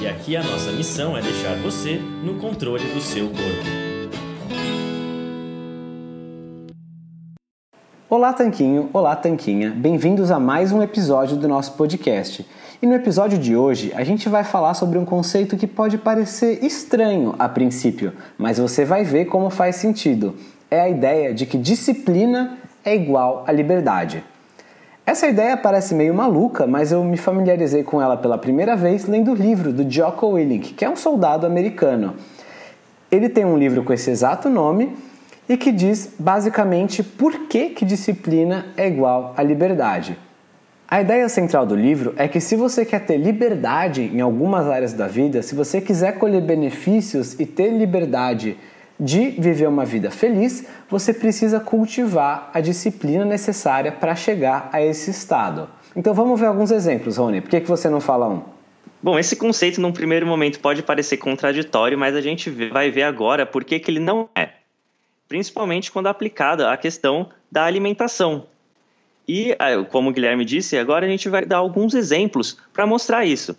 E aqui a nossa missão é deixar você no controle do seu corpo. Olá, Tanquinho. Olá, Tanquinha. Bem-vindos a mais um episódio do nosso podcast. E no episódio de hoje, a gente vai falar sobre um conceito que pode parecer estranho a princípio, mas você vai ver como faz sentido. É a ideia de que disciplina é igual a liberdade. Essa ideia parece meio maluca, mas eu me familiarizei com ela pela primeira vez lendo o livro do Jocko Willink, que é um soldado americano. Ele tem um livro com esse exato nome e que diz basicamente por que, que disciplina é igual a liberdade. A ideia central do livro é que se você quer ter liberdade em algumas áreas da vida, se você quiser colher benefícios e ter liberdade de viver uma vida feliz, você precisa cultivar a disciplina necessária para chegar a esse estado. Então vamos ver alguns exemplos, Rony. Por que, que você não fala um? Bom, esse conceito num primeiro momento pode parecer contraditório, mas a gente vai ver agora por que, que ele não é. Principalmente quando aplicado à questão da alimentação. E, ah, como o Guilherme disse, agora a gente vai dar alguns exemplos para mostrar isso.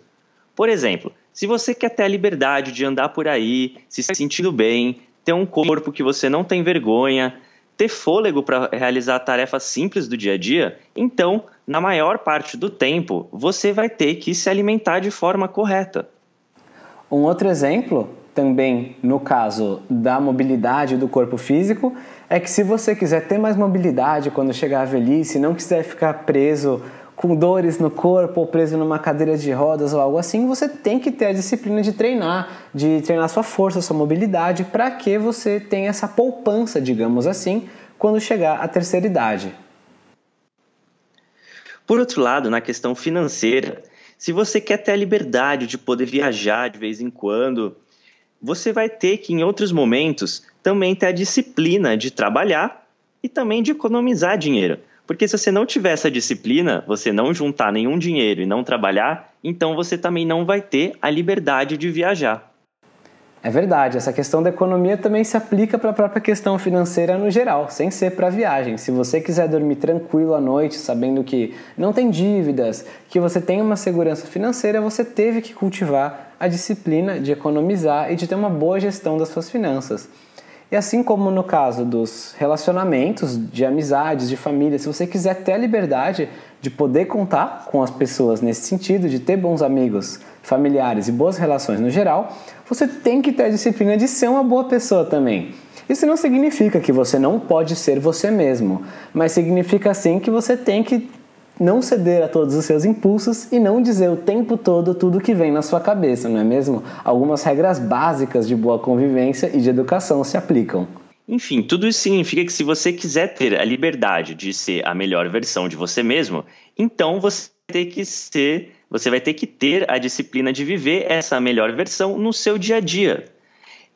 Por exemplo, se você quer ter a liberdade de andar por aí, se sentindo bem, ter um corpo que você não tem vergonha, ter fôlego para realizar tarefas simples do dia a dia, então, na maior parte do tempo, você vai ter que se alimentar de forma correta. Um outro exemplo, também no caso da mobilidade do corpo físico, é que se você quiser ter mais mobilidade quando chegar à velhice, não quiser ficar preso com dores no corpo ou preso numa cadeira de rodas ou algo assim, você tem que ter a disciplina de treinar, de treinar sua força, sua mobilidade, para que você tenha essa poupança, digamos assim, quando chegar à terceira idade. Por outro lado, na questão financeira, se você quer ter a liberdade de poder viajar de vez em quando, você vai ter que, em outros momentos, também ter a disciplina de trabalhar e também de economizar dinheiro. Porque se você não tiver essa disciplina, você não juntar nenhum dinheiro e não trabalhar, então você também não vai ter a liberdade de viajar. É verdade, essa questão da economia também se aplica para a própria questão financeira no geral, sem ser para viagem. Se você quiser dormir tranquilo à noite, sabendo que não tem dívidas, que você tem uma segurança financeira, você teve que cultivar a disciplina de economizar e de ter uma boa gestão das suas finanças. E assim como no caso dos relacionamentos, de amizades, de família, se você quiser ter a liberdade de poder contar com as pessoas nesse sentido, de ter bons amigos, familiares e boas relações no geral, você tem que ter a disciplina de ser uma boa pessoa também. Isso não significa que você não pode ser você mesmo, mas significa sim que você tem que não ceder a todos os seus impulsos e não dizer o tempo todo tudo que vem na sua cabeça, não é mesmo? Algumas regras básicas de boa convivência e de educação se aplicam. Enfim, tudo isso significa que se você quiser ter a liberdade de ser a melhor versão de você mesmo, então você vai ter que ser, você vai ter que ter a disciplina de viver essa melhor versão no seu dia a dia.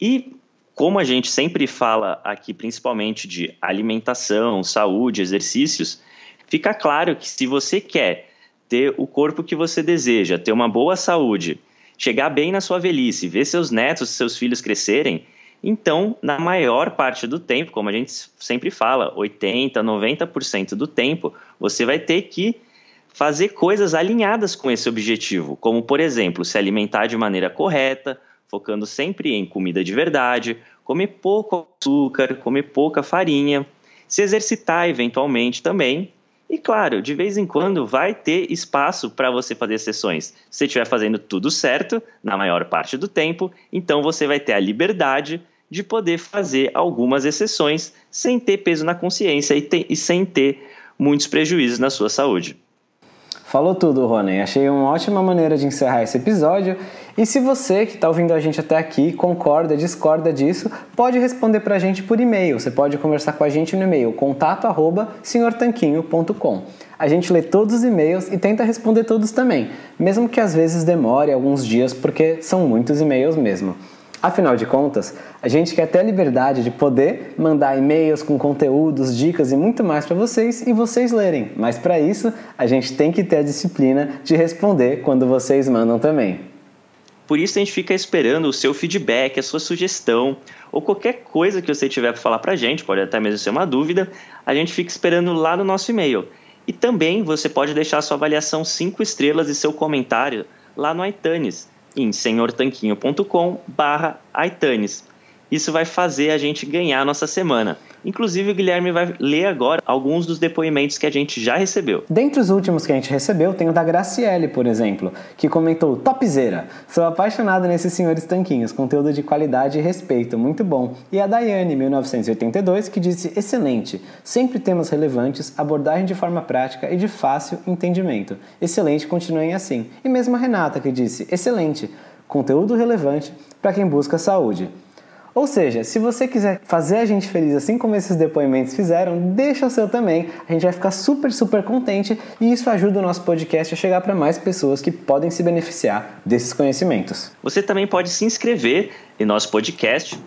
E como a gente sempre fala aqui, principalmente de alimentação, saúde, exercícios, fica claro que se você quer ter o corpo que você deseja, ter uma boa saúde, chegar bem na sua velhice, ver seus netos, seus filhos crescerem, então, na maior parte do tempo, como a gente sempre fala, 80, 90% do tempo, você vai ter que fazer coisas alinhadas com esse objetivo, como por exemplo, se alimentar de maneira correta, focando sempre em comida de verdade, comer pouco açúcar, comer pouca farinha, se exercitar eventualmente também e claro, de vez em quando vai ter espaço para você fazer sessões. Se você estiver fazendo tudo certo, na maior parte do tempo, então você vai ter a liberdade de poder fazer algumas exceções sem ter peso na consciência e, ter, e sem ter muitos prejuízos na sua saúde. Falou tudo, Rony. Achei uma ótima maneira de encerrar esse episódio. E se você que está ouvindo a gente até aqui concorda, discorda disso, pode responder para a gente por e-mail. Você pode conversar com a gente no e-mail contato@senhortanquinho.com. A gente lê todos os e-mails e tenta responder todos também, mesmo que às vezes demore alguns dias porque são muitos e-mails mesmo. Afinal de contas, a gente quer ter a liberdade de poder mandar e-mails com conteúdos, dicas e muito mais para vocês e vocês lerem. Mas para isso, a gente tem que ter a disciplina de responder quando vocês mandam também. Por isso a gente fica esperando o seu feedback, a sua sugestão ou qualquer coisa que você tiver para falar para a gente, pode até mesmo ser uma dúvida, a gente fica esperando lá no nosso e-mail. E também você pode deixar sua avaliação 5 estrelas e seu comentário lá no iTunes em senhortanquinho.com barra iTunes. Isso vai fazer a gente ganhar a nossa semana. Inclusive, o Guilherme vai ler agora alguns dos depoimentos que a gente já recebeu. Dentre os últimos que a gente recebeu, tem o da Graciele, por exemplo, que comentou: Topzera! Sou apaixonado nesses senhores tanquinhos, conteúdo de qualidade e respeito, muito bom. E a Daiane, 1982, que disse: Excelente! Sempre temas relevantes, abordagem de forma prática e de fácil entendimento. Excelente, continuem assim. E mesmo a Renata, que disse: Excelente! Conteúdo relevante para quem busca saúde. Ou seja, se você quiser fazer a gente feliz assim como esses depoimentos fizeram, deixa o seu também. A gente vai ficar super, super contente e isso ajuda o nosso podcast a chegar para mais pessoas que podem se beneficiar desses conhecimentos. Você também pode se inscrever em nosso podcast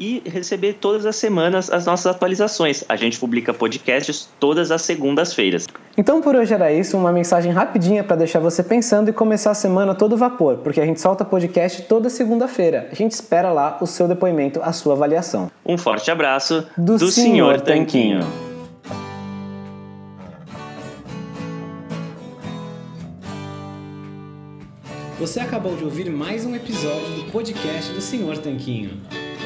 e receber todas as semanas as nossas atualizações. A gente publica podcasts todas as segundas-feiras. Então por hoje era isso, uma mensagem rapidinha para deixar você pensando e começar a semana todo vapor, porque a gente solta podcast toda segunda-feira. A gente espera lá o seu depoimento, a sua avaliação. Um forte abraço do, do Senhor Tanquinho. Você acabou de ouvir mais um episódio do podcast do Senhor Tanquinho.